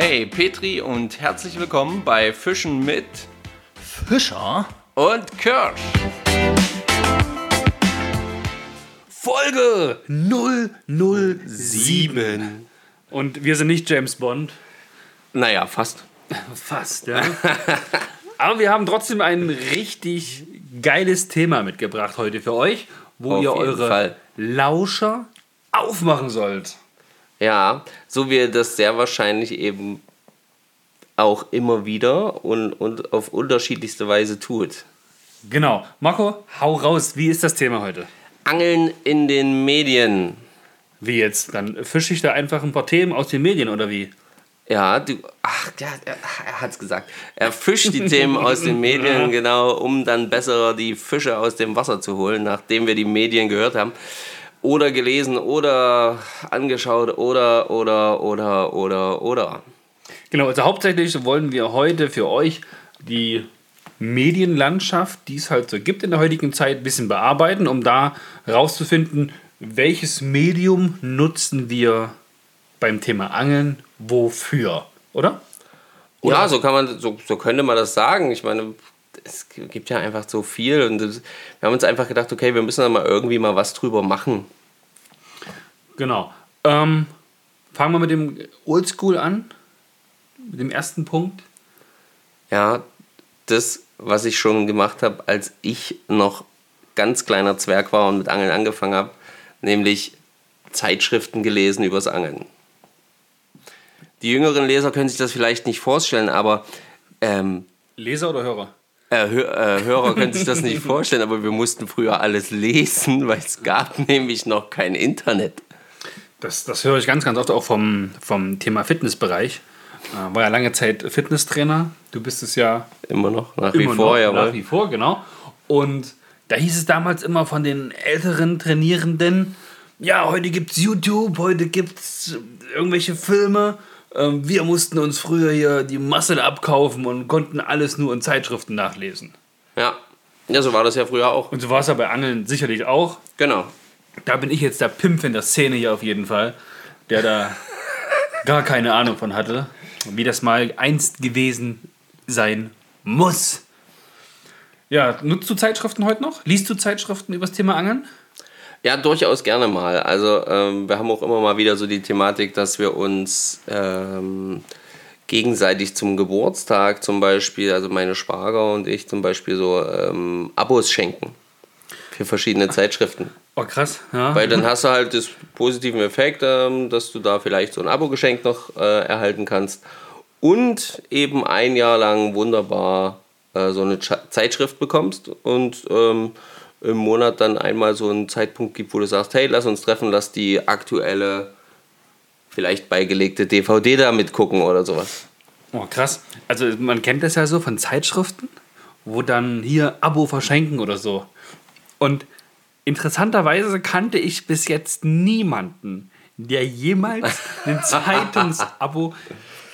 Hey Petri und herzlich willkommen bei Fischen mit Fischer und Kirsch. Folge 007. Und wir sind nicht James Bond. Naja, fast. Fast, ja. Aber wir haben trotzdem ein richtig geiles Thema mitgebracht heute für euch, wo Auf ihr eure Fall. Lauscher aufmachen sollt. Ja, so wie das sehr wahrscheinlich eben auch immer wieder und, und auf unterschiedlichste Weise tut. Genau. Marco, hau raus. Wie ist das Thema heute? Angeln in den Medien. Wie jetzt? Dann fische ich da einfach ein paar Themen aus den Medien oder wie? Ja, du, ach, ja, er, er hat's gesagt. Er fischt die Themen aus den Medien, genau, um dann besser die Fische aus dem Wasser zu holen, nachdem wir die Medien gehört haben. Oder gelesen oder angeschaut oder, oder, oder, oder, oder. Genau, also hauptsächlich wollen wir heute für euch die Medienlandschaft, die es halt so gibt in der heutigen Zeit, ein bisschen bearbeiten, um da rauszufinden, welches Medium nutzen wir beim Thema Angeln wofür, oder? Ja, so kann man, so, so könnte man das sagen. Ich meine, es gibt ja einfach so viel und wir haben uns einfach gedacht, okay, wir müssen da mal irgendwie mal was drüber machen. Genau. Ähm, fangen wir mit dem Oldschool an, mit dem ersten Punkt. Ja, das, was ich schon gemacht habe, als ich noch ganz kleiner Zwerg war und mit Angeln angefangen habe, nämlich Zeitschriften gelesen übers Angeln. Die jüngeren Leser können sich das vielleicht nicht vorstellen, aber ähm, Leser oder Hörer? Äh, Hö äh, Hörer können sich das nicht vorstellen, aber wir mussten früher alles lesen, weil es gab nämlich noch kein Internet. Das, das höre ich ganz, ganz oft auch vom, vom Thema Fitnessbereich. Äh, war ja lange Zeit Fitnesstrainer. Du bist es ja Immer noch, nach immer wie vor, noch, jawohl. nach wie vor, genau. Und da hieß es damals immer von den älteren Trainierenden, ja, heute gibt es YouTube, heute gibt es irgendwelche Filme. Ähm, Wir mussten uns früher hier die Masse abkaufen und konnten alles nur in Zeitschriften nachlesen. Ja. ja, so war das ja früher auch. Und so war es ja bei Angeln sicherlich auch. Genau. Da bin ich jetzt der Pimpf in der Szene hier auf jeden Fall, der da gar keine Ahnung von hatte, wie das mal einst gewesen sein muss. Ja, nutzt du Zeitschriften heute noch? Liest du Zeitschriften über das Thema Angeln? Ja, durchaus gerne mal. Also ähm, wir haben auch immer mal wieder so die Thematik, dass wir uns ähm, gegenseitig zum Geburtstag zum Beispiel, also meine Schwager und ich zum Beispiel so ähm, Abos schenken für verschiedene Zeitschriften. Oh, krass. Ja. Weil dann hast du halt das positiven Effekt, ähm, dass du da vielleicht so ein Abo-Geschenk noch äh, erhalten kannst und eben ein Jahr lang wunderbar äh, so eine Zeitschrift bekommst und ähm, im Monat dann einmal so einen Zeitpunkt gibt, wo du sagst, hey, lass uns treffen, lass die aktuelle, vielleicht beigelegte DVD da mitgucken oder sowas. Oh, krass. Also man kennt das ja so von Zeitschriften, wo dann hier Abo verschenken oder so. Und interessanterweise kannte ich bis jetzt niemanden, der jemals ein Zeitungsabo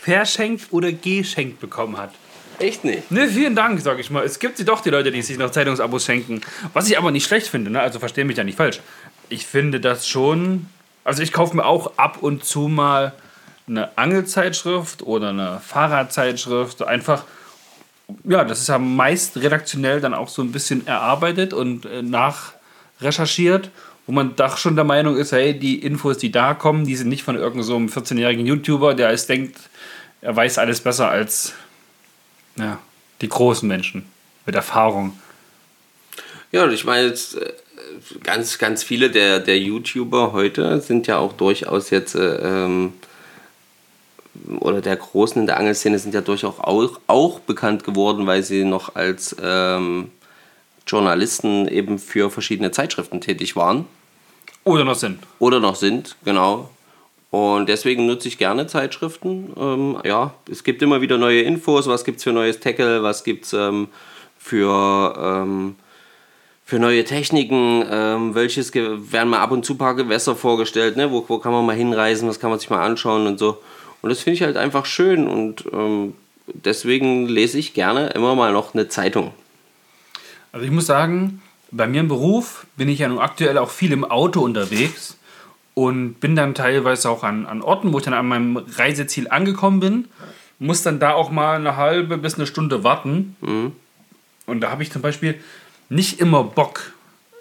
verschenkt oder geschenkt bekommen hat. Echt nicht? Ne, vielen Dank, sag ich mal. Es gibt sie doch, die Leute, die sich noch Zeitungsabos schenken. Was ich aber nicht schlecht finde, ne? also verstehe mich ja nicht falsch. Ich finde das schon. Also ich kaufe mir auch ab und zu mal eine Angelzeitschrift oder eine Fahrradzeitschrift. Einfach, ja, das ist ja meist redaktionell dann auch so ein bisschen erarbeitet und äh, nachrecherchiert, wo man doch schon der Meinung ist, hey, die Infos, die da kommen, die sind nicht von irgendeinem so einem 14-jährigen YouTuber, der es denkt, er weiß alles besser als ja, die großen Menschen mit Erfahrung. Ja, ich meine jetzt äh, ganz, ganz viele der, der YouTuber heute sind ja auch durchaus jetzt äh, ähm, oder der Großen in der Angelszene sind ja durchaus auch, auch bekannt geworden, weil sie noch als ähm, Journalisten eben für verschiedene Zeitschriften tätig waren Oder noch sind. oder noch sind, genau. Und deswegen nutze ich gerne Zeitschriften. Ähm, ja, es gibt immer wieder neue Infos, was gibt es für neues Tackle, was gibt es ähm, für, ähm, für neue Techniken, ähm, welches werden mal ab und zu ein paar Gewässer vorgestellt, ne? wo, wo kann man mal hinreisen, was kann man sich mal anschauen und so. Und das finde ich halt einfach schön und ähm, deswegen lese ich gerne immer mal noch eine Zeitung. Also ich muss sagen, bei mir im Beruf bin ich ja nun aktuell auch viel im Auto unterwegs. Und bin dann teilweise auch an, an Orten, wo ich dann an meinem Reiseziel angekommen bin, muss dann da auch mal eine halbe bis eine Stunde warten. Mhm. Und da habe ich zum Beispiel nicht immer Bock,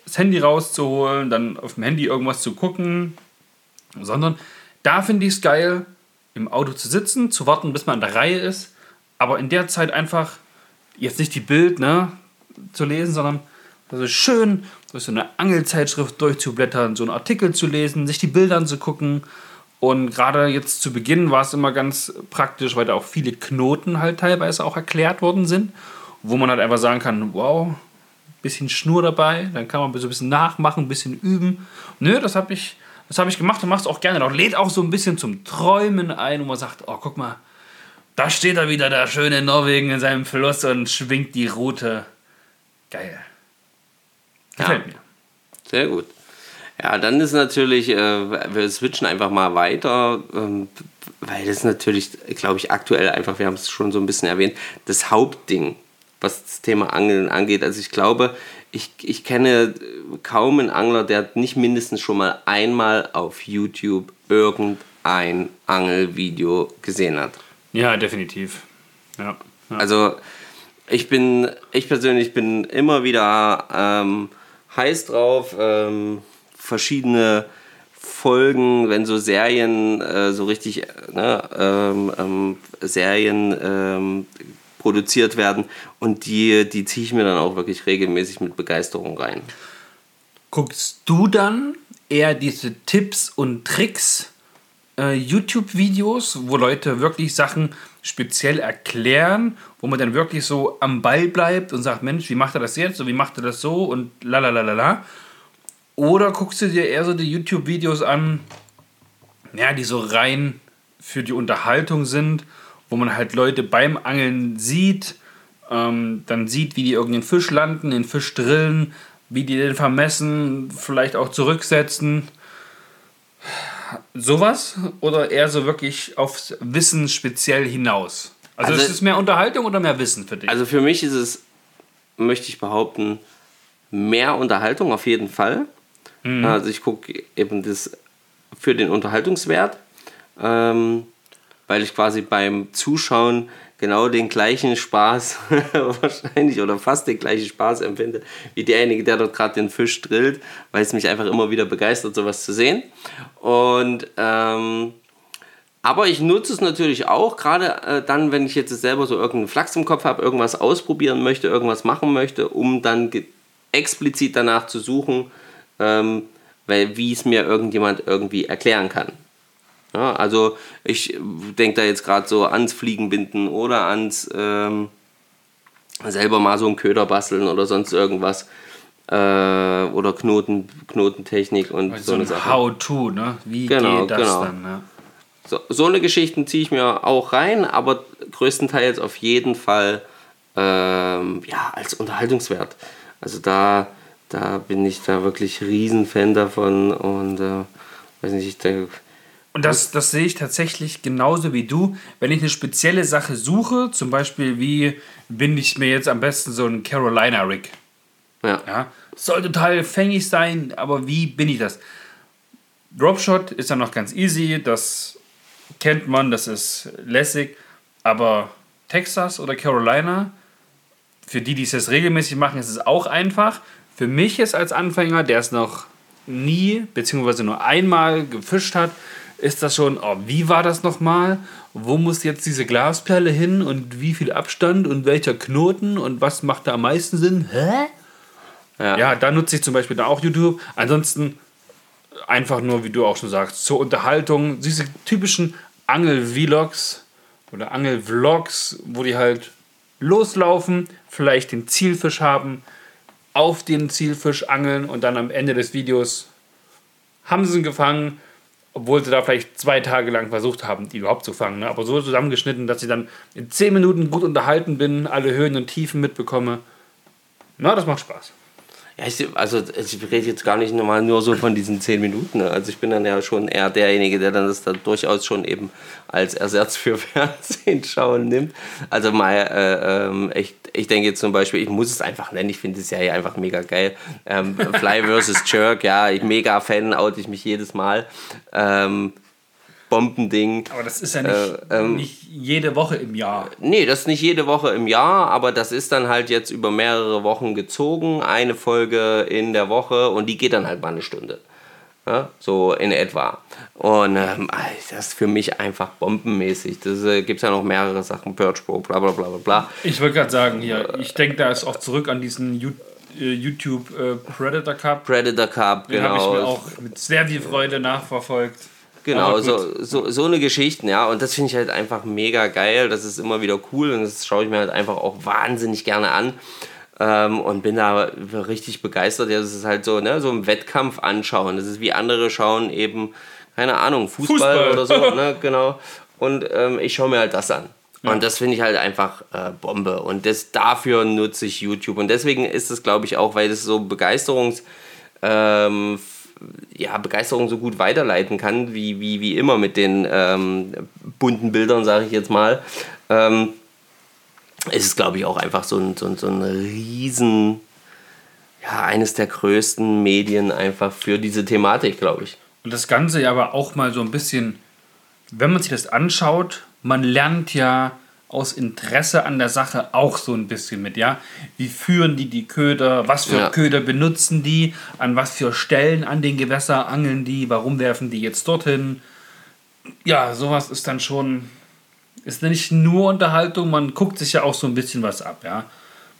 das Handy rauszuholen, dann auf dem Handy irgendwas zu gucken, sondern da finde ich es geil, im Auto zu sitzen, zu warten, bis man an der Reihe ist, aber in der Zeit einfach jetzt nicht die Bild ne, zu lesen, sondern also schön durch so eine Angelzeitschrift durchzublättern, so einen Artikel zu lesen, sich die Bilder anzugucken. Und gerade jetzt zu Beginn war es immer ganz praktisch, weil da auch viele Knoten halt teilweise auch erklärt worden sind, wo man halt einfach sagen kann, wow, bisschen Schnur dabei, dann kann man so ein bisschen nachmachen, ein bisschen üben. Nö, das habe ich, das hab ich gemacht und mach's auch gerne. Und lädt auch so ein bisschen zum Träumen ein, wo man sagt, oh, guck mal, da steht er wieder, der schöne Norwegen in seinem Fluss und schwingt die Route. Geil. Gefällt ja. mir. Sehr gut. Ja, dann ist natürlich, äh, wir switchen einfach mal weiter, ähm, weil das natürlich, glaube ich, aktuell einfach, wir haben es schon so ein bisschen erwähnt, das Hauptding, was das Thema Angeln angeht. Also ich glaube, ich, ich kenne kaum einen Angler, der nicht mindestens schon mal einmal auf YouTube irgendein Angelvideo gesehen hat. Ja, definitiv. Ja. ja. Also ich bin, ich persönlich bin immer wieder ähm, heiß drauf, ähm, verschiedene Folgen, wenn so Serien äh, so richtig ne, ähm, ähm, Serien ähm, produziert werden und die, die ziehe ich mir dann auch wirklich regelmäßig mit Begeisterung rein. Guckst du dann eher diese Tipps und Tricks äh, YouTube-Videos, wo Leute wirklich Sachen speziell erklären, wo man dann wirklich so am Ball bleibt und sagt, Mensch, wie macht er das jetzt und wie macht er das so und la la la la la. Oder guckst du dir eher so die YouTube-Videos an, ja, die so rein für die Unterhaltung sind, wo man halt Leute beim Angeln sieht, ähm, dann sieht, wie die irgendeinen Fisch landen, den Fisch drillen, wie die den vermessen, vielleicht auch zurücksetzen sowas oder eher so wirklich aufs Wissen speziell hinaus? Also, also ist es mehr Unterhaltung oder mehr Wissen für dich? Also für mich ist es, möchte ich behaupten, mehr Unterhaltung auf jeden Fall. Mhm. Also ich gucke eben das für den Unterhaltungswert, ähm, weil ich quasi beim Zuschauen genau den gleichen Spaß wahrscheinlich oder fast den gleichen Spaß empfinde wie derjenige, der dort gerade den Fisch drillt, weil es mich einfach immer wieder begeistert, sowas zu sehen. Und ähm, aber ich nutze es natürlich auch, gerade äh, dann, wenn ich jetzt selber so irgendeinen Flachs im Kopf habe, irgendwas ausprobieren möchte, irgendwas machen möchte, um dann explizit danach zu suchen, ähm, weil wie es mir irgendjemand irgendwie erklären kann. Ja, also ich denke da jetzt gerade so ans Fliegenbinden oder ans ähm, selber mal so einen Köder basteln oder sonst irgendwas. Äh, oder Knoten, Knotentechnik und also so eine Sache. How-to, ne? Wie genau, geht das genau. dann? Ne? So, so eine Geschichten ziehe ich mir auch rein, aber größtenteils auf jeden Fall ähm, ja, als Unterhaltungswert. Also da, da bin ich da wirklich Riesenfan davon und äh, weiß nicht, ich denke, und das, das sehe ich tatsächlich genauso wie du. Wenn ich eine spezielle Sache suche, zum Beispiel wie binde ich mir jetzt am besten so einen Carolina Rig. Ja. ja. Soll total fängig sein, aber wie bin ich das? Dropshot ist dann noch ganz easy, das kennt man, das ist lässig. Aber Texas oder Carolina, für die, die es jetzt regelmäßig machen, ist es auch einfach. Für mich jetzt als Anfänger, der es noch nie bzw. nur einmal gefischt hat, ist das schon, oh, wie war das nochmal? Wo muss jetzt diese Glasperle hin und wie viel Abstand und welcher Knoten und was macht da am meisten Sinn? Hä? Ja, ja da nutze ich zum Beispiel da auch YouTube. Ansonsten einfach nur, wie du auch schon sagst, zur Unterhaltung, diese typischen Angel-Vlogs oder Angel-Vlogs, wo die halt loslaufen, vielleicht den Zielfisch haben, auf den Zielfisch angeln und dann am Ende des Videos haben sie ihn gefangen, obwohl sie da vielleicht zwei Tage lang versucht haben, die überhaupt zu fangen. Ne? Aber so zusammengeschnitten, dass ich dann in zehn Minuten gut unterhalten bin, alle Höhen und Tiefen mitbekomme. Na, das macht Spaß. Ja, ich, also ich rede jetzt gar nicht normal nur so von diesen zehn Minuten. Ne? Also ich bin dann ja schon eher derjenige, der dann das dann durchaus schon eben als Ersatz für Fernsehen schauen nimmt. Also mal, äh, ähm, ich, ich denke jetzt zum Beispiel, ich muss es einfach nennen, ich finde die Serie einfach mega geil. Ähm, Fly vs. Jerk, ja, ich mega Fan, oute ich mich jedes Mal. Ähm, Bombending. Aber das ist ja nicht, äh, ähm, nicht jede Woche im Jahr. Nee, das ist nicht jede Woche im Jahr, aber das ist dann halt jetzt über mehrere Wochen gezogen. Eine Folge in der Woche und die geht dann halt mal eine Stunde. Ja, so in etwa. Und ähm, das ist für mich einfach bombenmäßig. Das äh, gibt ja noch mehrere Sachen, Purge Pro, bla bla bla bla. Ich wollte gerade sagen, hier, ich denke da ist auch zurück an diesen äh, YouTube äh, Predator Cup. Predator Cup, Den genau. Den habe ich mir auch mit sehr viel Freude nachverfolgt. Genau, so, so, so eine Geschichte, ja. Und das finde ich halt einfach mega geil. Das ist immer wieder cool und das schaue ich mir halt einfach auch wahnsinnig gerne an. Ähm, und bin da richtig begeistert. Ja, das ist halt so, ne, so ein Wettkampf anschauen. Das ist wie andere schauen eben, keine Ahnung, Fußball, Fußball. oder so, ne, genau. Und ähm, ich schaue mir halt das an. Ja. Und das finde ich halt einfach äh, Bombe. Und das, dafür nutze ich YouTube. Und deswegen ist es, glaube ich, auch, weil das so Begeisterungs... Ähm, ja, Begeisterung so gut weiterleiten kann, wie, wie, wie immer mit den ähm, bunten Bildern, sage ich jetzt mal, ähm, ist es, glaube ich, auch einfach so ein, so, ein, so ein riesen, ja, eines der größten Medien einfach für diese Thematik, glaube ich. Und das Ganze ja aber auch mal so ein bisschen, wenn man sich das anschaut, man lernt ja aus Interesse an der Sache auch so ein bisschen mit, ja. Wie führen die die Köder? Was für ja. Köder benutzen die? An was für Stellen an den Gewässer angeln die? Warum werfen die jetzt dorthin? Ja, sowas ist dann schon, ist nicht nur Unterhaltung, man guckt sich ja auch so ein bisschen was ab, ja.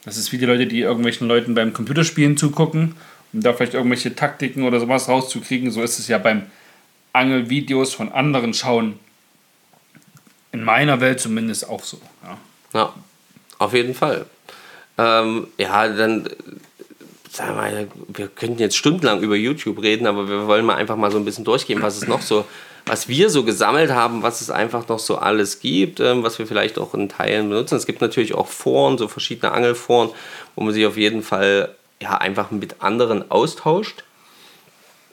Das ist wie die Leute, die irgendwelchen Leuten beim Computerspielen zugucken, um da vielleicht irgendwelche Taktiken oder sowas rauszukriegen. So ist es ja beim Angelvideos von anderen schauen in meiner Welt zumindest auch so. Ja, ja auf jeden Fall. Ähm, ja, dann sagen wir, wir könnten jetzt stundenlang über YouTube reden, aber wir wollen mal einfach mal so ein bisschen durchgehen, was es noch so, was wir so gesammelt haben, was es einfach noch so alles gibt, ähm, was wir vielleicht auch in Teilen benutzen. Es gibt natürlich auch Foren, so verschiedene Angelforen, wo man sich auf jeden Fall ja einfach mit anderen austauscht.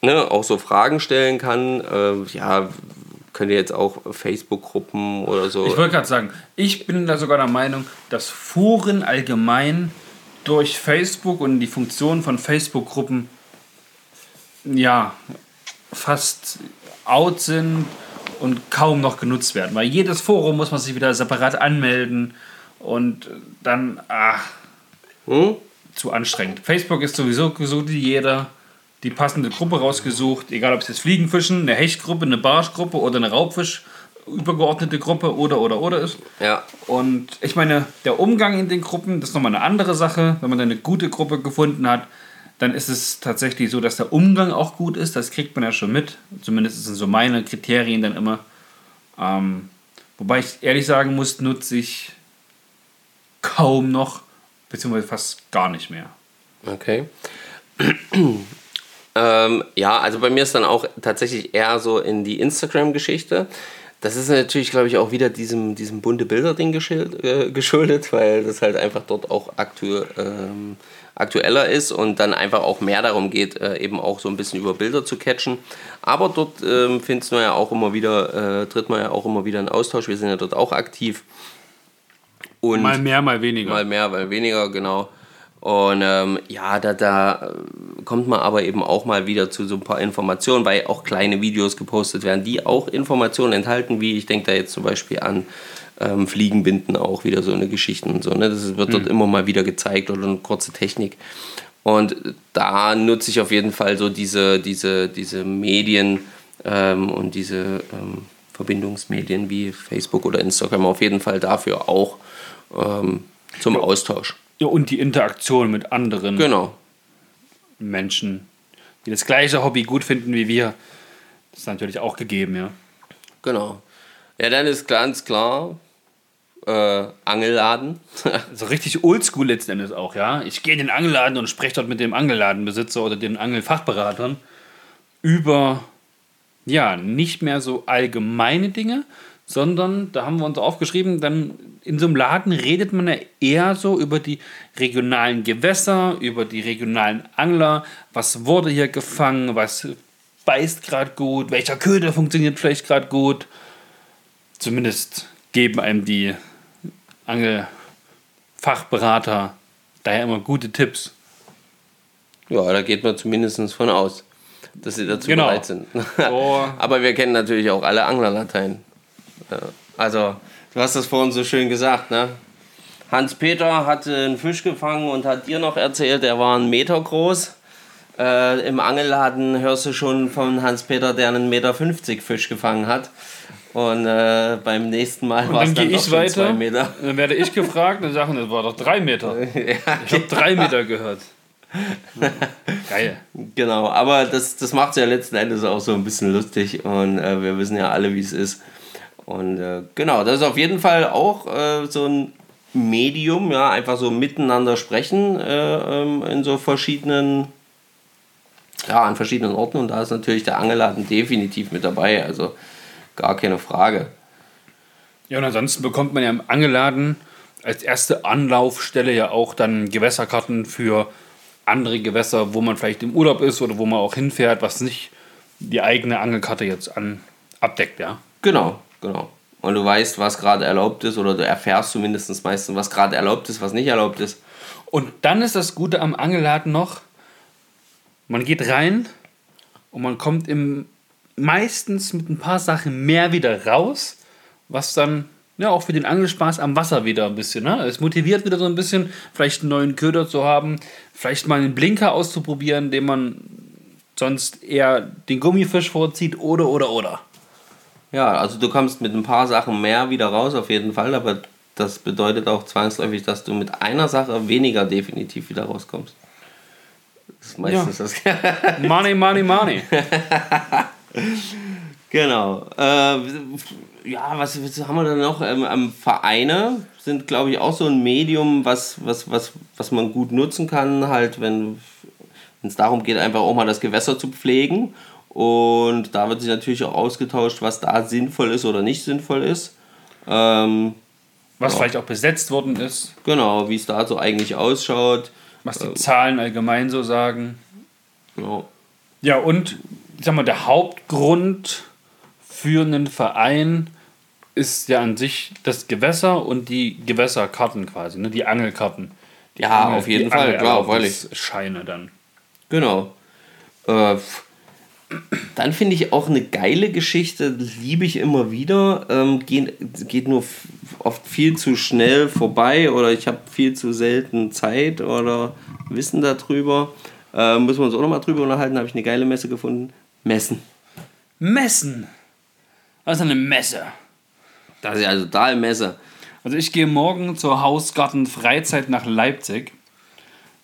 Ne, auch so Fragen stellen kann. Äh, ja, könnt ihr jetzt auch Facebook-Gruppen oder so. Ich wollte gerade sagen, ich bin da sogar der Meinung, dass Foren allgemein durch Facebook und die Funktion von Facebook-Gruppen ja fast out sind und kaum noch genutzt werden. Weil jedes Forum muss man sich wieder separat anmelden und dann, ach, hm? zu anstrengend. Facebook ist sowieso so wie jeder die passende Gruppe rausgesucht, egal ob es jetzt Fliegenfischen, eine Hechtgruppe, eine Barschgruppe oder eine Raubfisch übergeordnete Gruppe oder oder oder ist. Ja. Und ich meine, der Umgang in den Gruppen, das ist nochmal eine andere Sache. Wenn man eine gute Gruppe gefunden hat, dann ist es tatsächlich so, dass der Umgang auch gut ist. Das kriegt man ja schon mit. Zumindest sind so meine Kriterien dann immer. Ähm, wobei ich ehrlich sagen muss, nutze ich kaum noch, beziehungsweise fast gar nicht mehr. Okay. Ähm, ja, also bei mir ist dann auch tatsächlich eher so in die Instagram-Geschichte. Das ist natürlich, glaube ich, auch wieder diesem, diesem bunte Bilder-Ding äh, geschuldet, weil das halt einfach dort auch aktu ähm, aktueller ist und dann einfach auch mehr darum geht, äh, eben auch so ein bisschen über Bilder zu catchen. Aber dort ähm, findest du ja auch immer wieder, äh, tritt man ja auch immer wieder in Austausch. Wir sind ja dort auch aktiv. Und mal mehr, mal weniger. Mal mehr, mal weniger, genau. Und ähm, ja, da, da kommt man aber eben auch mal wieder zu so ein paar Informationen, weil auch kleine Videos gepostet werden, die auch Informationen enthalten, wie ich denke da jetzt zum Beispiel an ähm, Fliegenbinden auch wieder so eine Geschichte und so. Ne? Das wird dort mhm. immer mal wieder gezeigt oder eine kurze Technik. Und da nutze ich auf jeden Fall so diese, diese, diese Medien ähm, und diese ähm, Verbindungsmedien wie Facebook oder Instagram auf jeden Fall dafür auch ähm, zum Austausch. Ja, und die Interaktion mit anderen genau. Menschen, die das gleiche Hobby gut finden wie wir. Das ist natürlich auch gegeben, ja. Genau. Ja, dann ist ganz klar äh, Angelladen. so richtig oldschool letzten Endes auch, ja. Ich gehe in den Angelladen und spreche dort mit dem Angelladenbesitzer oder den Angelfachberatern über, ja, nicht mehr so allgemeine Dinge, sondern da haben wir uns aufgeschrieben, dann in so einem Laden redet man ja eher so über die regionalen Gewässer, über die regionalen Angler, was wurde hier gefangen, was beißt gerade gut, welcher Köder funktioniert vielleicht gerade gut. Zumindest geben einem die Angelfachberater daher immer gute Tipps. Ja, da geht man zumindest von aus, dass sie dazu genau. bereit sind. So. Aber wir kennen natürlich auch alle Anglerlatein. Also, du hast das vorhin so schön gesagt, ne? Hans-Peter hatte einen Fisch gefangen und hat dir noch erzählt, er war einen Meter groß. Äh, Im Angelladen hörst du schon von Hans-Peter, der einen Meter 50 Fisch gefangen hat. Und äh, beim nächsten Mal war es dann, dann ich weiter, zwei Meter. Dann werde ich gefragt und sagen, das war doch drei Meter. ja, ich habe drei Meter gehört. Geil. Genau, aber das, das macht es ja letzten Endes auch so ein bisschen lustig und äh, wir wissen ja alle, wie es ist. Und äh, genau, das ist auf jeden Fall auch äh, so ein Medium, ja, einfach so miteinander sprechen äh, ähm, in so verschiedenen, ja, an verschiedenen Orten. Und da ist natürlich der Angelladen definitiv mit dabei, also gar keine Frage. Ja, und ansonsten bekommt man ja im Angeladen als erste Anlaufstelle ja auch dann Gewässerkarten für andere Gewässer, wo man vielleicht im Urlaub ist oder wo man auch hinfährt, was nicht die eigene Angelkarte jetzt an, abdeckt, ja. Genau, genau. Und du weißt, was gerade erlaubt ist, oder du erfährst zumindest meistens, was gerade erlaubt ist, was nicht erlaubt ist. Und dann ist das Gute am Angelladen noch, man geht rein und man kommt im, meistens mit ein paar Sachen mehr wieder raus, was dann ja auch für den Angelspaß am Wasser wieder ein bisschen. Ne? Es motiviert wieder so ein bisschen, vielleicht einen neuen Köder zu haben, vielleicht mal einen Blinker auszuprobieren, den man sonst eher den Gummifisch vorzieht oder oder oder. Ja, also du kommst mit ein paar Sachen mehr wieder raus, auf jeden Fall, aber das bedeutet auch zwangsläufig, dass du mit einer Sache weniger definitiv wieder rauskommst. Das ist meistens ja. das. money, money, money. genau. Äh, ja, was, was, haben wir da noch? Ähm, Vereine sind, glaube ich, auch so ein Medium, was, was, was, was man gut nutzen kann, halt, wenn es darum geht, einfach auch mal das Gewässer zu pflegen und da wird sich natürlich auch ausgetauscht, was da sinnvoll ist oder nicht sinnvoll ist. Ähm, was ja. vielleicht auch besetzt worden ist. Genau, wie es da so eigentlich ausschaut. Was die äh, Zahlen allgemein so sagen. Ja. Ja, und ich sag mal, der Hauptgrund für einen Verein ist ja an sich das Gewässer und die Gewässerkarten quasi, ne? die Angelkarten. Die ja, Angel, auf jeden Fall, klar, freilich. Scheine dann. Genau. Äh, dann finde ich auch eine geile Geschichte, liebe ich immer wieder. Ähm, geht, geht nur oft viel zu schnell vorbei oder ich habe viel zu selten Zeit oder Wissen darüber. Äh, müssen wir uns auch nochmal drüber unterhalten, habe ich eine geile Messe gefunden. Messen. Messen? Was ist eine Messe? Das ist ja total Messe. Also ich gehe morgen zur Hausgarten Freizeit nach Leipzig.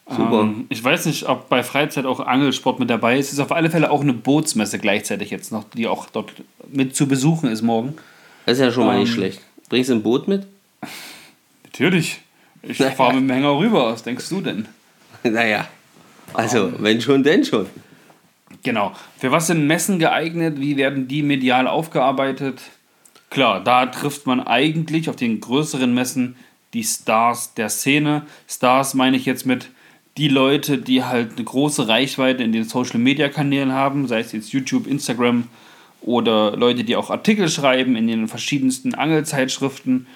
Super. Ähm, ich weiß nicht, ob bei Freizeit auch Angelsport mit dabei ist. Es ist auf alle Fälle auch eine Bootsmesse gleichzeitig jetzt noch, die auch dort mit zu besuchen ist morgen. Das ist ja schon mal nicht ähm, schlecht. Bringst du ein Boot mit? Natürlich. Ich fahre mit dem Hänger rüber. Was denkst du denn? Naja. Also, um, wenn schon, denn schon. Genau. Für was sind Messen geeignet? Wie werden die medial aufgearbeitet? Klar, da trifft man eigentlich auf den größeren Messen die Stars der Szene. Stars meine ich jetzt mit die Leute, die halt eine große Reichweite in den Social Media Kanälen haben, sei es jetzt YouTube, Instagram oder Leute, die auch Artikel schreiben in den verschiedensten Angelzeitschriften,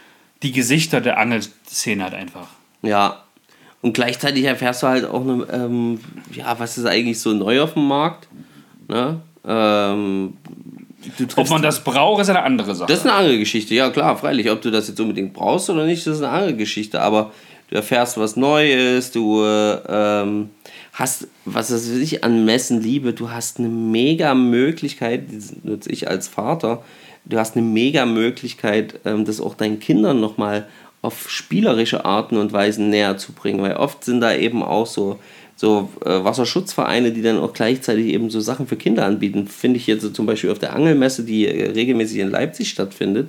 die Gesichter der Angelszene halt einfach. Ja. Und gleichzeitig erfährst du halt auch, eine, ähm, ja, was ist eigentlich so neu auf dem Markt? Ne? Ähm, Ob man das braucht, ist eine andere Sache. Das ist eine andere Geschichte, ja klar, freilich. Ob du das jetzt unbedingt brauchst oder nicht, das ist eine andere Geschichte. Aber du erfährst was Neues, du ähm, hast, was ich an Messen liebe, du hast eine mega Möglichkeit, das nutze ich als Vater, du hast eine mega Möglichkeit, ähm, das auch deinen Kindern nochmal auf spielerische Arten und Weisen näher zu bringen, weil oft sind da eben auch so, so äh, Wasserschutzvereine, die dann auch gleichzeitig eben so Sachen für Kinder anbieten. Finde ich jetzt so zum Beispiel auf der Angelmesse, die äh, regelmäßig in Leipzig stattfindet.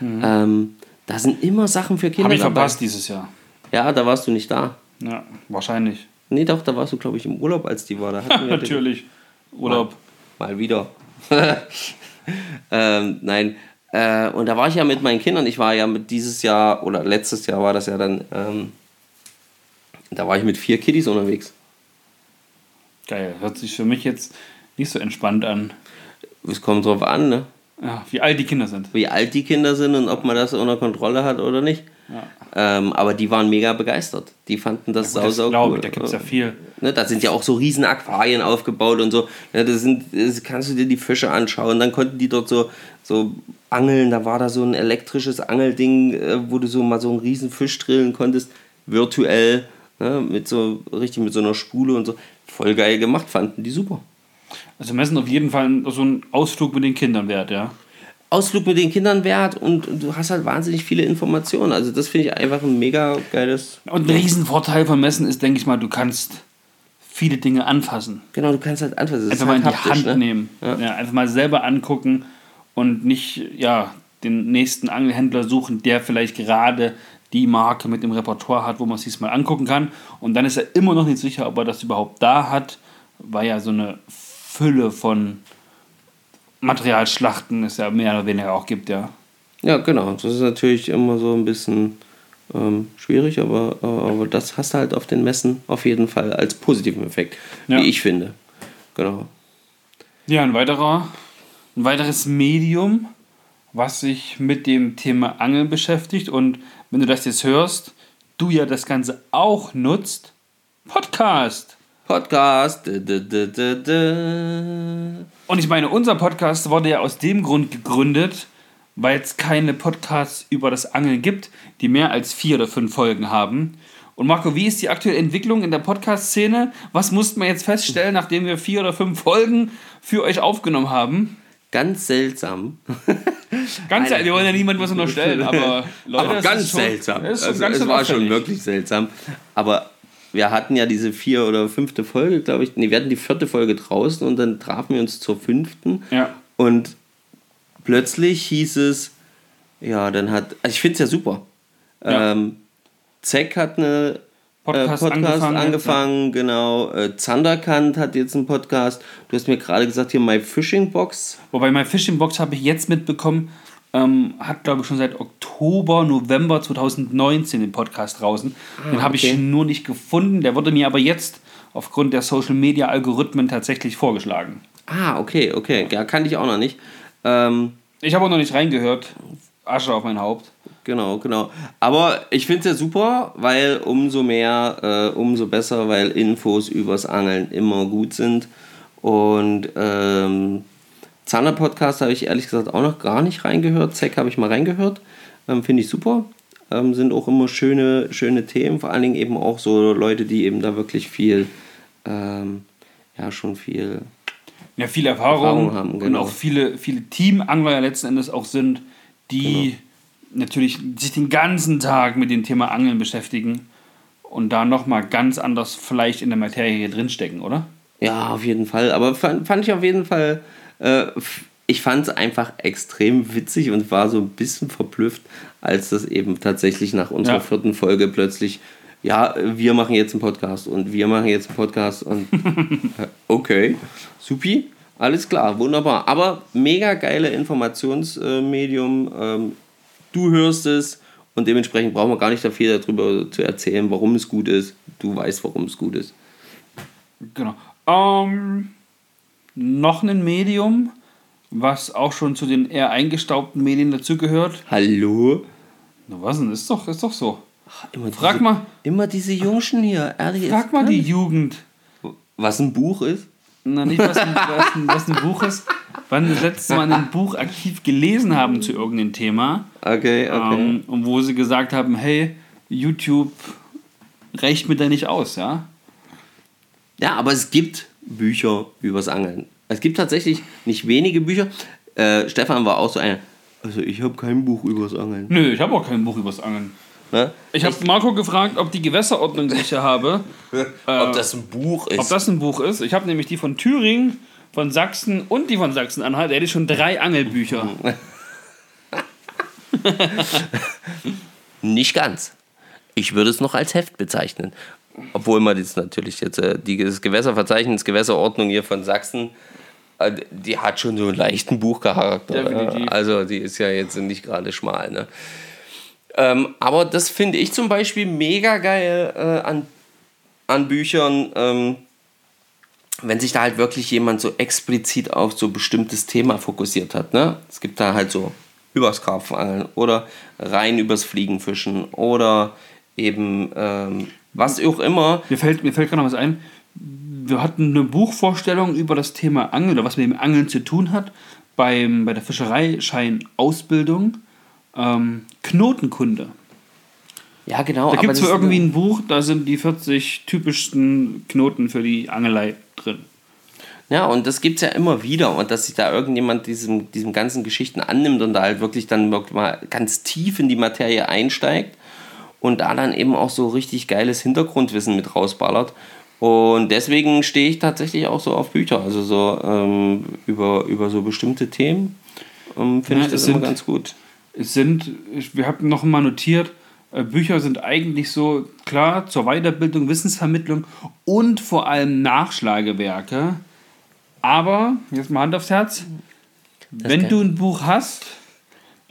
Mhm. Ähm, da sind immer Sachen für Kinder. Habe ich dabei. verpasst dieses Jahr. Ja, da warst du nicht da. Ja, wahrscheinlich. Nee, doch, da warst du, glaube ich, im Urlaub, als die war. Da hatten wir Natürlich. Urlaub. Mal, mal wieder. ähm, nein, Äh, und da war ich ja mit meinen Kindern, ich war ja mit dieses Jahr, oder letztes Jahr war das ja dann, ähm, da war ich mit vier Kiddies unterwegs. Geil, hört sich für mich jetzt nicht so entspannt an. Es kommt drauf an, ne? Ja, wie alt die Kinder sind. Wie alt die Kinder sind und ob man das unter Kontrolle hat oder nicht. Ja. Ähm, aber die waren mega begeistert. Die fanden das Gut, sau, sau glaube cool. ich, da gibt es ja viel. Ne, da sind ja auch so riesen Aquarien aufgebaut und so. Ja, das sind, das kannst du dir die Fische anschauen. Dann konnten die dort so, so angeln. Da war da so ein elektrisches Angelding, äh, wo du so mal so einen riesen Fisch drillen konntest. Virtuell. Ne, mit so, richtig mit so einer Spule und so. Voll geil gemacht, fanden die super. Also messen auf jeden Fall so ein Ausflug mit den Kindern wert, ja. Ausflug mit den Kindern wert und du hast halt wahnsinnig viele Informationen. Also das finde ich einfach ein mega geiles. Und ein Riesenvorteil von Messen ist, denke ich mal, du kannst viele Dinge anfassen. Genau, du kannst halt anfassen. Das Einfach mal in die halt haptisch, Hand ne? nehmen. Ja. Ja. einfach mal selber angucken und nicht ja, den nächsten Angelhändler suchen, der vielleicht gerade die Marke mit dem Repertoire hat, wo man es sich mal angucken kann. Und dann ist er immer noch nicht sicher, ob er das überhaupt da hat, weil ja so eine Fülle von Materialschlachten es ja mehr oder weniger auch gibt, ja. Ja, genau. Das ist natürlich immer so ein bisschen ähm, schwierig, aber, äh, aber das hast du halt auf den Messen auf jeden Fall als positiven Effekt, Ja. wie ich finde. Genau. Ja, ein weiterer, ein weiteres Medium, was sich mit dem Thema Angeln beschäftigt und wenn du das jetzt hörst, du ja das Ganze auch nutzt, Podcast. Podcast. Und ich meine, unser Podcast wurde ja aus dem Grund gegründet, weil es keine Podcasts über das Angeln gibt, die mehr als vier oder fünf Folgen haben. Und Marco, wie ist die aktuelle Entwicklung in der Podcast-Szene? Was mussten wir jetzt feststellen, nachdem wir vier oder fünf Folgen für euch aufgenommen haben? Ganz seltsam. Ganz ehrlich, wir wollen ja niemandem was unterstellen, aber Leute, aber ganz seltsam. Schon also, ganz es war schon wirklich seltsam. Aber wir hatten ja diese vier oder fünfte Folge, glaube ich. Nee, wir hatten die vierte Folge draußen und dann trafen wir uns zur fünften. Ja. Und plötzlich hieß es, ja, dann hat, also ich finde es ja super. Ja. Ähm, Zeck hat eine Podcast äh, Podcast angefangen, angefangen, genau. Äh, Zanderkant hat jetzt einen Podcast. Du hast mir gerade gesagt, hier My Fishing Box. Wobei mein Fishing Box habe ich jetzt mitbekommen, ähm, hat glaube ich schon seit Oktober, November 2019 den Podcast draußen. den habe okay. ich nur nicht gefunden. Der wurde mir aber jetzt aufgrund der Social Media Algorithmen tatsächlich vorgeschlagen. Ah, okay, okay. Ja, kannte ich auch noch nicht. Ähm, Ich habe auch noch nicht reingehört. Asche auf mein Haupt. Genau, genau. Aber ich finde es ja super, weil umso mehr, äh, umso besser, weil Infos übers Angeln immer gut sind. Und ähm, Zander Podcast habe ich ehrlich gesagt auch noch gar nicht reingehört. Zeck habe ich mal reingehört. Ähm, finde ich super. Ähm, sind auch immer schöne, schöne Themen. Vor allen Dingen eben auch so Leute, die eben da wirklich viel, ähm, ja, schon viel Ja, viel Erfahrung, Erfahrung haben, und genau. auch viele, viele Teamangler ja letzten Endes auch sind, die Genau. natürlich sich den ganzen Tag mit dem Thema Angeln beschäftigen und da nochmal ganz anders vielleicht in der Materie hier drinstecken, oder? Ja, auf jeden Fall. Aber fand, fand ich auf jeden Fall, äh, ich fand es einfach extrem witzig und war so ein bisschen verblüfft, als das eben tatsächlich nach unserer Ja. vierten Folge plötzlich, ja, wir machen jetzt einen Podcast und wir machen jetzt einen Podcast und äh, okay, supi, alles klar, wunderbar. Aber mega geile Informationsmedium. Ähm, du hörst es und dementsprechend brauchen wir gar nicht viel darüber zu erzählen, warum es gut ist. Du weißt, warum es gut ist. Genau. Ähm, noch ein Medium, was auch schon zu den eher eingestaubten Medien dazugehört. Hallo? Na was denn? Ist doch, ist doch so. Immer Frag diese, mal. Immer diese Jungschen hier. Ehrlich, Frag mal die. Jugend. Was ein Buch ist? Na, nicht, was ein, was ein, was ein Buch ist. Wann das letzte Mal ein Buch aktiv gelesen haben zu irgendeinem Thema. Okay, okay. Ähm, und wo sie gesagt haben, hey, YouTube reicht mir da nicht aus, ja? ja, aber es gibt Bücher übers Angeln. Es gibt tatsächlich nicht wenige Bücher. Äh, Stefan war auch so einer. Also ich habe kein Buch übers Angeln. Nö, ich habe auch kein Buch übers Angeln. Ne? Ich habe Marco gefragt, ob die Gewässerordnung, die ich hier habe, Ob das ein Buch ist. ob das ein Buch ist. Ich habe nämlich die von Thüringen, von Sachsen und die von Sachsen-Anhalt. Da hätte ich schon drei Angelbücher. Nicht ganz. Ich würde es noch als Heft bezeichnen. Obwohl man jetzt natürlich jetzt äh, die, das Gewässerverzeichnis, Gewässerordnung hier von Sachsen äh, die hat schon so einen leichten Buchcharakter. Definitiv. Also die ist ja jetzt nicht gerade schmal. Ne? Ähm, aber das finde ich zum Beispiel mega geil äh, an, an Büchern, ähm, wenn sich da halt wirklich jemand so explizit auf so bestimmtes Thema fokussiert hat. Ne? Es gibt da halt so übers Karpfenangeln oder rein übers Fliegenfischen oder eben ähm, was auch immer. Mir fällt, mir fällt gerade noch was ein. Wir hatten eine Buchvorstellung über das Thema Angeln oder was mit dem Angeln zu tun hat beim, bei der Fischereischeinausbildung. Ähm, Knotenkunde. Ja, genau. Da gibt es irgendwie ein Buch, da sind die 40 typischsten Knoten für die Angelei drin. Ja, und das gibt es ja immer wieder. Und dass sich da irgendjemand diesem, diesem ganzen Geschichten annimmt und da halt wirklich dann wirklich mal ganz tief in die Materie einsteigt und da dann eben auch so richtig geiles Hintergrundwissen mit rausballert. Und deswegen stehe ich tatsächlich auch so auf Bücher, also so ähm, über, über so bestimmte Themen. Ähm, Finde Ja, ich das es immer sind- ganz gut. Es sind, ich- wir haben noch mal notiert, äh, Bücher sind eigentlich so klar zur Weiterbildung, Wissensvermittlung und vor allem Nachschlagewerke. Aber, jetzt mal Hand aufs Herz, wenn kann- du ein Buch hast,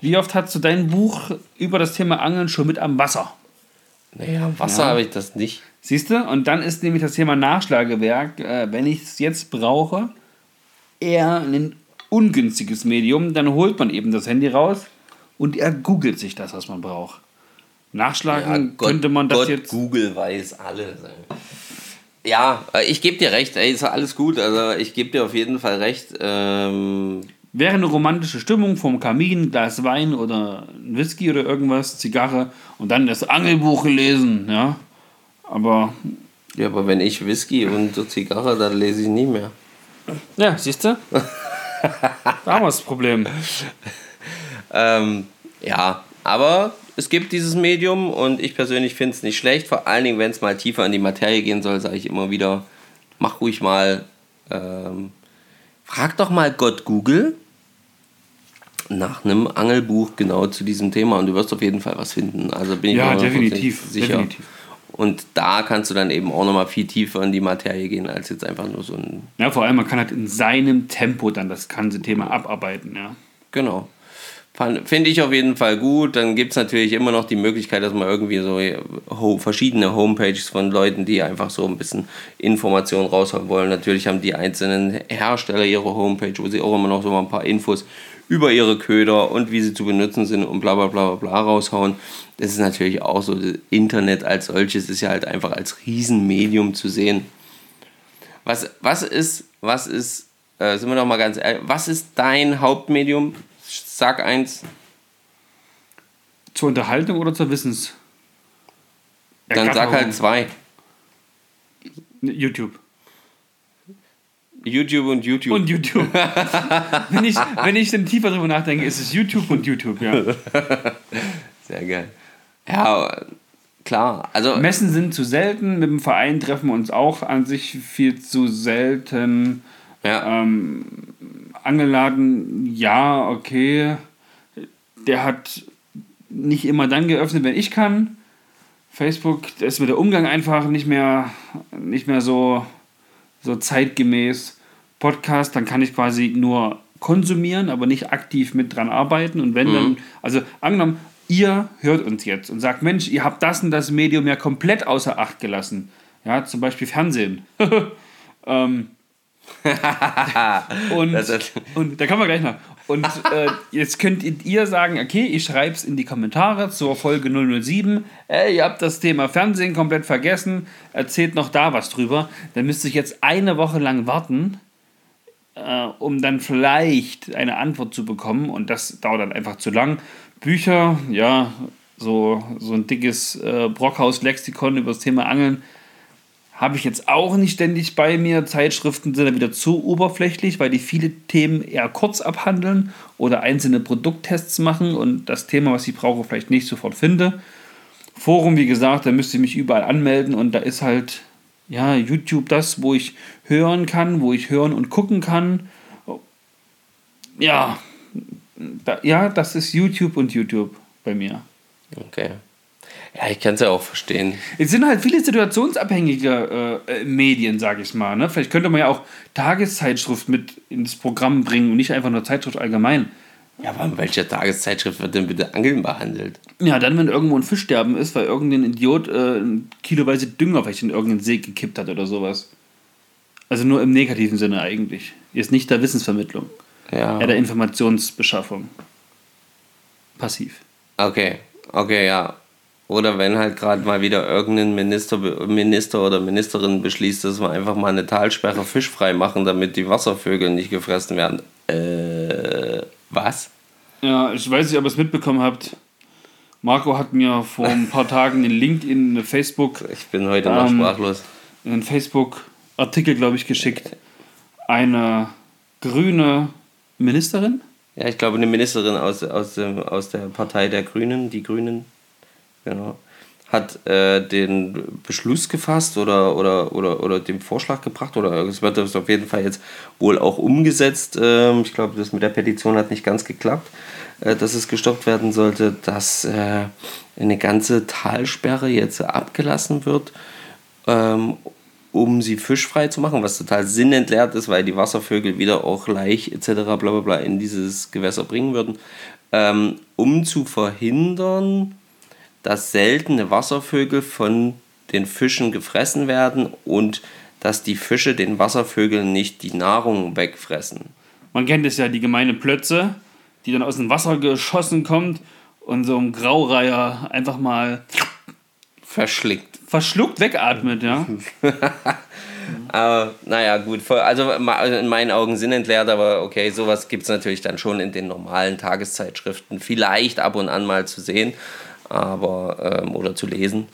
wie oft hast du dein Buch über das Thema Angeln schon mit am Wasser? Naja, am Wasser Ja. habe ich das nicht. Siehst du? Und dann ist nämlich das Thema Nachschlagewerk, äh, wenn ich es jetzt brauche, eher ein ungünstiges Medium. Dann holt man eben das Handy raus und er googelt sich das, was man braucht. Nachschlagen könnte man das Gott, jetzt. Google weiß alles. Ja, äh, ich gebe dir recht, ey, ist alles gut. Also ich gebe dir auf jeden Fall recht. Ähm, Wäre eine romantische Stimmung vom Kamin, Glas Wein oder ein Whisky oder irgendwas, Zigarre und dann das Angelbuch lesen, ja. Aber ja, aber wenn ich Whisky und Zigarre, dann lese ich nie mehr. ja, siehst du? da das Problem. Ähm, ja, aber es gibt dieses Medium und ich persönlich finde es nicht schlecht. Vor allen Dingen, wenn es mal tiefer in die Materie gehen soll, sage ich immer wieder, mach ruhig mal, ähm, frag doch mal Gott Google nach einem Angelbuch genau zu diesem Thema und du wirst auf jeden Fall was finden. Also bin ich Ja, mir definitiv, sicher. definitiv. Und da kannst du dann eben auch nochmal viel tiefer in die Materie gehen, als jetzt einfach nur so ein. Ja, vor allem, man kann halt in seinem Tempo dann das ganze Thema abarbeiten, ja. Genau. Finde ich auf jeden Fall gut. Dann gibt es natürlich immer noch die Möglichkeit, dass man irgendwie so äh, verschiedene Homepages von Leuten, die einfach so ein bisschen Informationen raushauen wollen. Natürlich haben die einzelnen Hersteller ihre Homepage, wo sie auch immer noch so mal ein paar Infos über ihre Köder und wie sie zu benutzen sind und bla bla bla bla raushauen. Das ist natürlich auch so, das Internet als solches ist ja halt einfach als Riesenmedium zu sehen. Was, was ist, was ist, äh, sind wir doch mal ganz ehrlich, was ist dein Hauptmedium? Sag eins, Zur Unterhaltung oder zur Wissens? dann sag halt zwei. YouTube. YouTube und YouTube. Und YouTube. wenn, ich, wenn ich dann tiefer drüber nachdenke, ist es YouTube und YouTube, ja. Sehr geil. Ja, klar. Also, Messen sind zu selten, mit dem Verein treffen wir uns auch an sich viel zu selten. ja, Ähm, Angelladen, ja, okay. Der hat nicht immer dann geöffnet, wenn ich kann. Facebook, da ist mir der Umgang einfach nicht mehr, nicht mehr so, so zeitgemäß. Podcast, dann kann ich quasi nur konsumieren, aber nicht aktiv mit dran arbeiten. Und wenn dann, also angenommen, ihr hört uns jetzt und sagt, Mensch, ihr habt das und das Medium ja komplett außer Acht gelassen. Ja, zum Beispiel Fernsehen. ähm, und, und da kommen wir gleich noch. Und äh, jetzt könnt ihr sagen, okay, ich schreibe es in die Kommentare zur Folge 007. Ey, ihr habt das Thema Fernsehen komplett vergessen. Erzählt noch da was drüber. Dann müsste ich jetzt eine Woche lang warten, äh, um dann vielleicht eine Antwort zu bekommen. Und das dauert dann einfach zu lang. Bücher, ja, so, so ein dickes äh, Brockhaus-Lexikon über das Thema Angeln habe ich jetzt auch nicht ständig bei mir. Zeitschriften sind dann wieder zu oberflächlich, weil die viele Themen eher kurz abhandeln oder einzelne Produkttests machen und das Thema, was ich brauche, vielleicht nicht sofort finde. Forum, wie gesagt, da müsste ich mich überall anmelden und da ist halt ja YouTube das, wo ich hören kann, wo ich hören und gucken kann. Ja, da, ja, das ist YouTube und YouTube bei mir. okay. Ja, ich kann es ja auch verstehen. Es sind halt viele situationsabhängige äh, äh Medien, sage ich mal. Ne? Vielleicht könnte man ja auch Tageszeitschrift mit ins Programm bringen und nicht einfach nur Zeitschrift allgemein. Ja, aber in welcher Tageszeitschrift wird denn bitte Angeln behandelt? Ja, dann, wenn irgendwo ein Fischsterben ist, weil irgendein Idiot äh, kiloweise Dünger vielleicht in irgendeinen See gekippt hat oder sowas. Also nur im negativen Sinne eigentlich. Ist nicht der Wissensvermittlung. Ja. Ja, der Informationsbeschaffung. Passiv. Okay, okay, ja. Oder wenn halt gerade mal wieder irgendein Minister, Minister oder Ministerin beschließt, dass wir einfach mal eine Talsperre fischfrei machen, damit die Wasservögel nicht gefressen werden. Äh, was? Ja, ich weiß nicht, ob ihr es mitbekommen habt. Marco hat mir vor ein paar Tagen in LinkedIn, Facebook. Ich bin heute noch ähm, sprachlos. Einen Facebook-Artikel, glaube ich, geschickt. Eine grüne Ministerin? Ja, ich glaube, eine Ministerin aus, aus, aus der Partei der Grünen, die Grünen, genau, hat äh, den Beschluss gefasst oder, oder, oder, oder den Vorschlag gebracht oder es wird das auf jeden Fall jetzt wohl auch umgesetzt. Ähm, ich glaube, das mit der Petition hat nicht ganz geklappt, äh, dass es gestoppt werden sollte, dass äh, eine ganze Talsperre jetzt abgelassen wird, ähm, um sie fischfrei zu machen, was total sinnentleert ist, weil die Wasservögel wieder auch Laich etc. Bla, bla, bla in dieses Gewässer bringen würden, ähm, um zu verhindern, dass seltene Wasservögel von den Fischen gefressen werden und dass die Fische den Wasservögeln nicht die Nahrung wegfressen. Man kennt es ja, die gemeine Plötze, die dann aus dem Wasser geschossen kommt und so ein Graureiher einfach mal verschlickt verschluckt wegatmet, ja. aber naja, gut. Also in meinen Augen sinnentleert, aber okay, sowas gibt es natürlich dann schon in den normalen Tageszeitschriften. Vielleicht ab und an mal zu sehen aber ähm, oder zu lesen.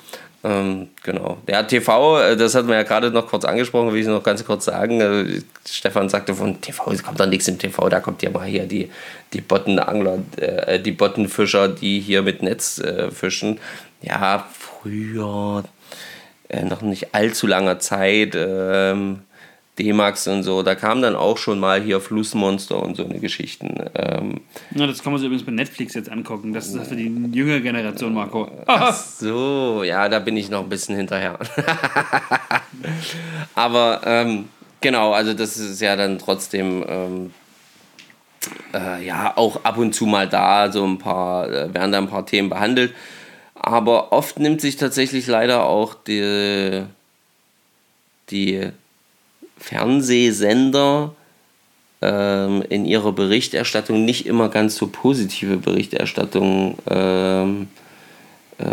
Ähm, genau. Der TV, äh, das hatten wir ja gerade noch kurz angesprochen, will ich noch ganz kurz sagen. Äh, Stefan sagte von TV, es kommt doch nichts im TV, da kommt ja mal hier die, die Bottenangler, äh, die Bottenfischer, die hier mit Netz äh, fischen. Ja, früher, äh, noch nicht allzu langer Zeit, ähm, D-Max und so, da kam dann auch schon mal hier Flussmonster und so eine Geschichten. Ähm, ja, das kann man sich übrigens bei Netflix jetzt angucken. Das ist für die jüngere Generation, Marco. Ach so, ja, da bin ich noch ein bisschen hinterher. Aber ähm, genau, also das ist ja dann trotzdem ähm, äh, ja auch ab und zu mal da, so ein paar, äh, werden da ein paar Themen behandelt. Aber oft nimmt sich tatsächlich leider auch die, die Fernsehsender ähm, in ihrer Berichterstattung nicht immer ganz so positive Berichterstattung ähm, äh,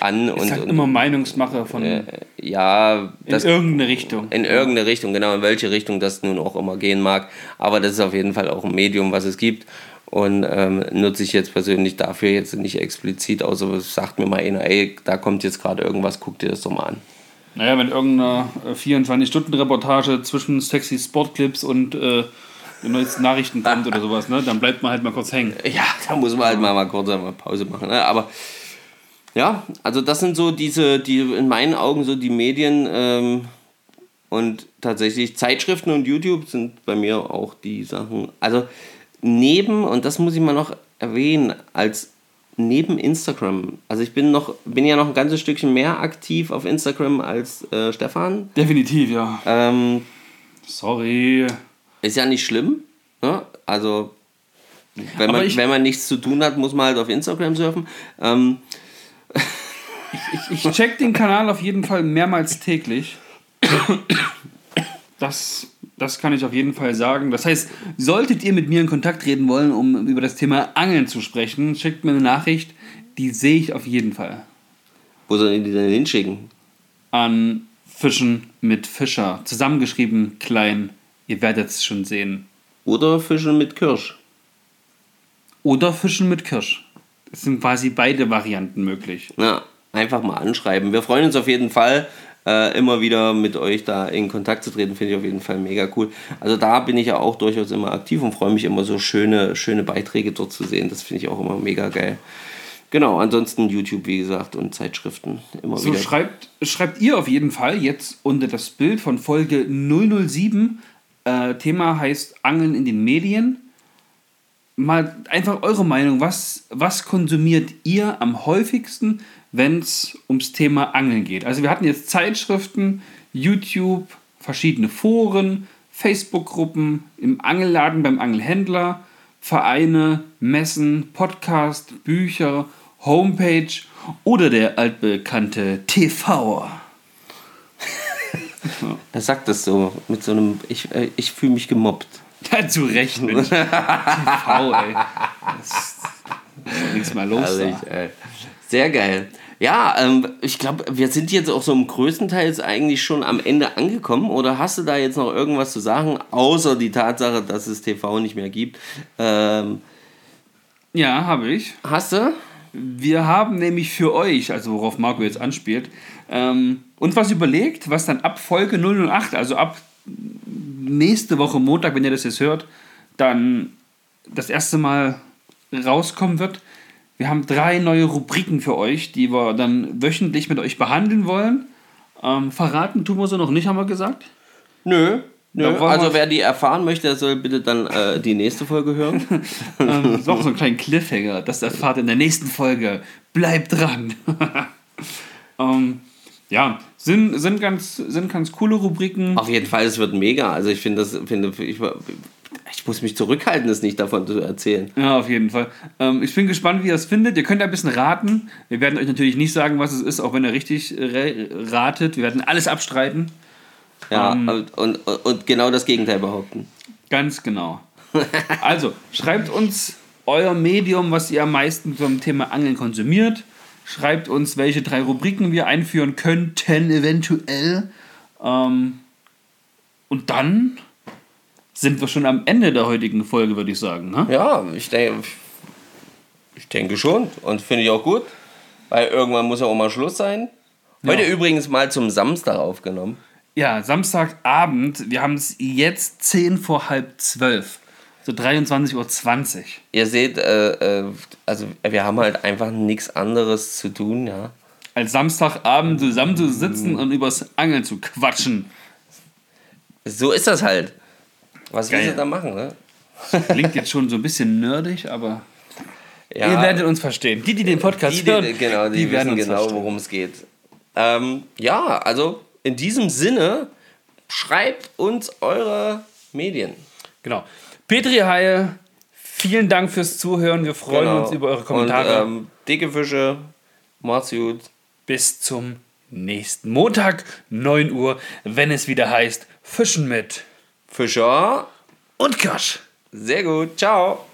an. Es und, halt und immer Meinungsmache von. Äh, ja. In irgendeine Richtung. In irgendeine Richtung, genau, in welche Richtung das nun auch immer gehen mag. Aber das ist auf jeden Fall auch ein Medium, was es gibt und ähm, nutze ich jetzt persönlich dafür jetzt nicht explizit, außer sagt mir mal einer, ey, da kommt jetzt gerade irgendwas, guck dir das doch mal an. Naja, wenn irgendeine 24-Stunden-Reportage äh, zwischen sexy Sportclips und äh, den neuesten Nachrichten kommt oder sowas, ne, dann bleibt man halt mal kurz hängen. Ja, da muss man halt mal, mal kurz einmal Pause machen. Ne? Aber ja, also das sind so diese, die in meinen Augen so die Medien ähm, und tatsächlich Zeitschriften und YouTube sind bei mir auch die Sachen. Also neben, und das muss ich mal noch erwähnen, als neben Instagram, also ich bin noch, bin ja noch ein ganzes Stückchen mehr aktiv auf Instagram als äh, Stefan. Definitiv, ja. Ähm, Sorry. Ist ja nicht schlimm. Ne? Also, wenn man, wenn man nichts zu tun hat, muss man halt auf Instagram surfen. Ähm. Ich, ich, ich check den Kanal auf jeden Fall mehrmals täglich. Das das kann ich auf jeden Fall sagen. Das heißt, solltet ihr mit mir in Kontakt treten wollen, um über das Thema Angeln zu sprechen, schickt mir eine Nachricht. Die sehe ich auf jeden Fall. Wo sollen die denn hinschicken? An Fischen mit Fischer. Zusammengeschrieben klein. Ihr werdet es schon sehen. Oder Fischen mit Kirsch. Oder Fischen mit Kirsch. Es sind quasi beide Varianten möglich. Ja, einfach mal anschreiben. Wir freuen uns auf jeden Fall äh, immer wieder mit euch da in Kontakt zu treten, finde ich auf jeden Fall mega cool. Also da bin ich ja auch durchaus immer aktiv und freue mich immer so schöne, schöne Beiträge dort zu sehen. Das finde ich auch immer mega geil. Genau, ansonsten YouTube, wie gesagt, und Zeitschriften immer so, wieder. Schreibt, schreibt ihr auf jeden Fall jetzt unter das Bild von Folge 007. Äh, Thema heißt Angeln in den Medien. Mal einfach eure Meinung. Was, was konsumiert ihr am häufigsten? Wenn es ums Thema Angeln geht. Also wir hatten jetzt Zeitschriften, YouTube, verschiedene Foren, Facebook-Gruppen, im Angelladen beim Angelhändler, Vereine, Messen, Podcast, Bücher, Homepage oder der altbekannte TV. Er sagt das so mit so einem, ich, äh, ich fühle mich gemobbt. Ja, zu Recht, Mensch. TV, ey. Das ist, ist nichts mehr los. Herrlich, Da. ey. Sehr geil. Ja, ähm, ich glaube, wir sind jetzt auch so im größten Teil eigentlich schon am Ende angekommen. Oder hast du da jetzt noch irgendwas zu sagen, außer die Tatsache, dass es TV nicht mehr gibt? Ähm, Ja, habe ich. hast du? Wir haben nämlich für euch, also worauf Marco jetzt anspielt, ähm, uns was überlegt, was dann ab Folge 008, also ab nächste Woche Montag, wenn ihr das jetzt hört, dann das erste Mal rauskommen wird. Wir haben drei neue Rubriken für euch, die wir dann wöchentlich mit euch behandeln wollen. Ähm, verraten tun wir sie noch nicht, haben wir gesagt. Nö. Nö. Also wer die erfahren möchte, der soll bitte dann äh, die nächste Folge hören. Ähm, das ist auch so ein kleiner Cliffhanger. Das erfahrt in der nächsten Folge. Bleibt dran. ähm, ja, sind, sind, ganz, sind ganz coole Rubriken. Auf jeden Fall, es wird mega. Also ich finde das, finde ich, ich muss mich zurückhalten, das nicht davon zu erzählen. Ja, auf jeden Fall. Ähm, ich bin gespannt, wie ihr es findet. Ihr könnt ein bisschen raten. Wir werden euch natürlich nicht sagen, was es ist, auch wenn ihr richtig äh, ratet. Wir werden alles abstreiten. Ja, Ähm. und, und, und genau das Gegenteil behaupten. Ganz genau. Also, schreibt uns euer Medium, was ihr am meisten zum Thema Angeln konsumiert. Schreibt uns, welche drei Rubriken wir einführen könnten, eventuell. Ähm, und dann sind wir schon am Ende der heutigen Folge, würde ich sagen. Ne? Ja, ich denke, ich denke schon. Und finde ich auch gut. Weil irgendwann muss ja auch mal Schluss sein. Heute übrigens mal zum Samstag aufgenommen. Ja, Samstagabend. Wir haben es jetzt 10 vor halb 12. So 23.20 Uhr. Ihr seht, äh, äh, also wir haben halt einfach nichts anderes zu tun, ja. Als Samstagabend zusammen zu sitzen und übers Angeln zu quatschen. So ist das halt. Was willst Geil. du da machen, ne? Klingt jetzt schon so ein bisschen nerdig, aber Ja, ihr werdet uns verstehen. Die, die den Podcast die, hören, die, genau, die, wissen genau, verstehen. worum es geht. Ähm, ja, also in diesem Sinne, schreibt uns eure Medien. Genau. Petri Haie, vielen Dank fürs Zuhören. Wir freuen Genau. uns über eure Kommentare. Und, ähm, dicke Fische, macht's gut. Bis zum nächsten Montag, 9 Uhr, wenn es wieder heißt Fischen mit Fischer, und Kasch. sehr gut, ciao.